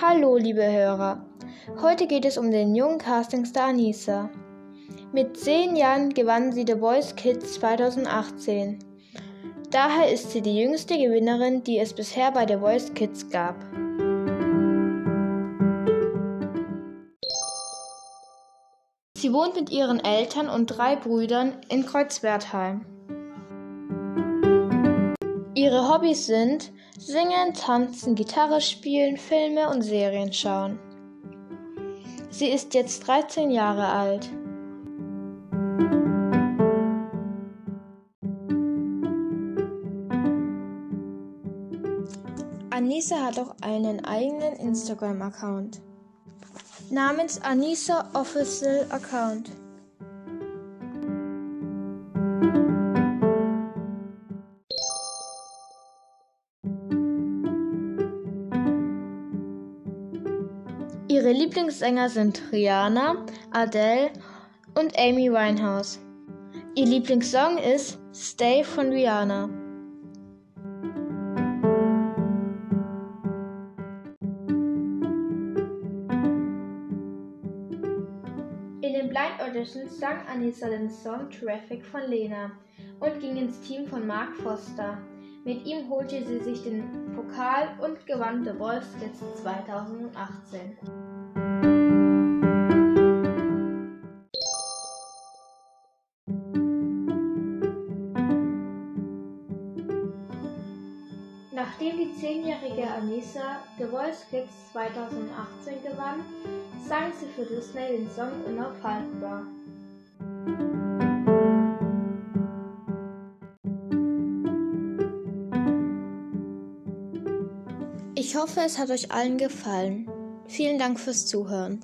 Hallo, liebe Hörer. Heute geht es um den jungen Castingstar Anissa. Mit zehn Jahren gewann sie The Voice Kids 2018. Daher ist sie die jüngste Gewinnerin, die es bisher bei The Voice Kids gab. Sie wohnt mit ihren Eltern und drei Brüdern in Kreuzwertheim. Ihre Hobbys sind Singen, Tanzen, Gitarre spielen, Filme und Serien schauen. Sie ist jetzt 13 Jahre alt. Anissa hat auch einen eigenen Instagram-Account namens Anissa Official Account. Ihre Lieblingssänger sind Rihanna, Adele und Amy Winehouse. Ihr Lieblingssong ist Stay von Rihanna. Blind Auditions sang Anissa den Song Traffic von Lena und ging ins Team von Mark Foster. Mit ihm holte sie sich den Pokal und gewann The Voice Kids 2018. Nachdem die zehnjährige Anissa The Voice Kids 2018 gewann, sang sie für Disney den Song Unaufhaltbar. Ich hoffe, es hat euch allen gefallen. Vielen Dank fürs Zuhören.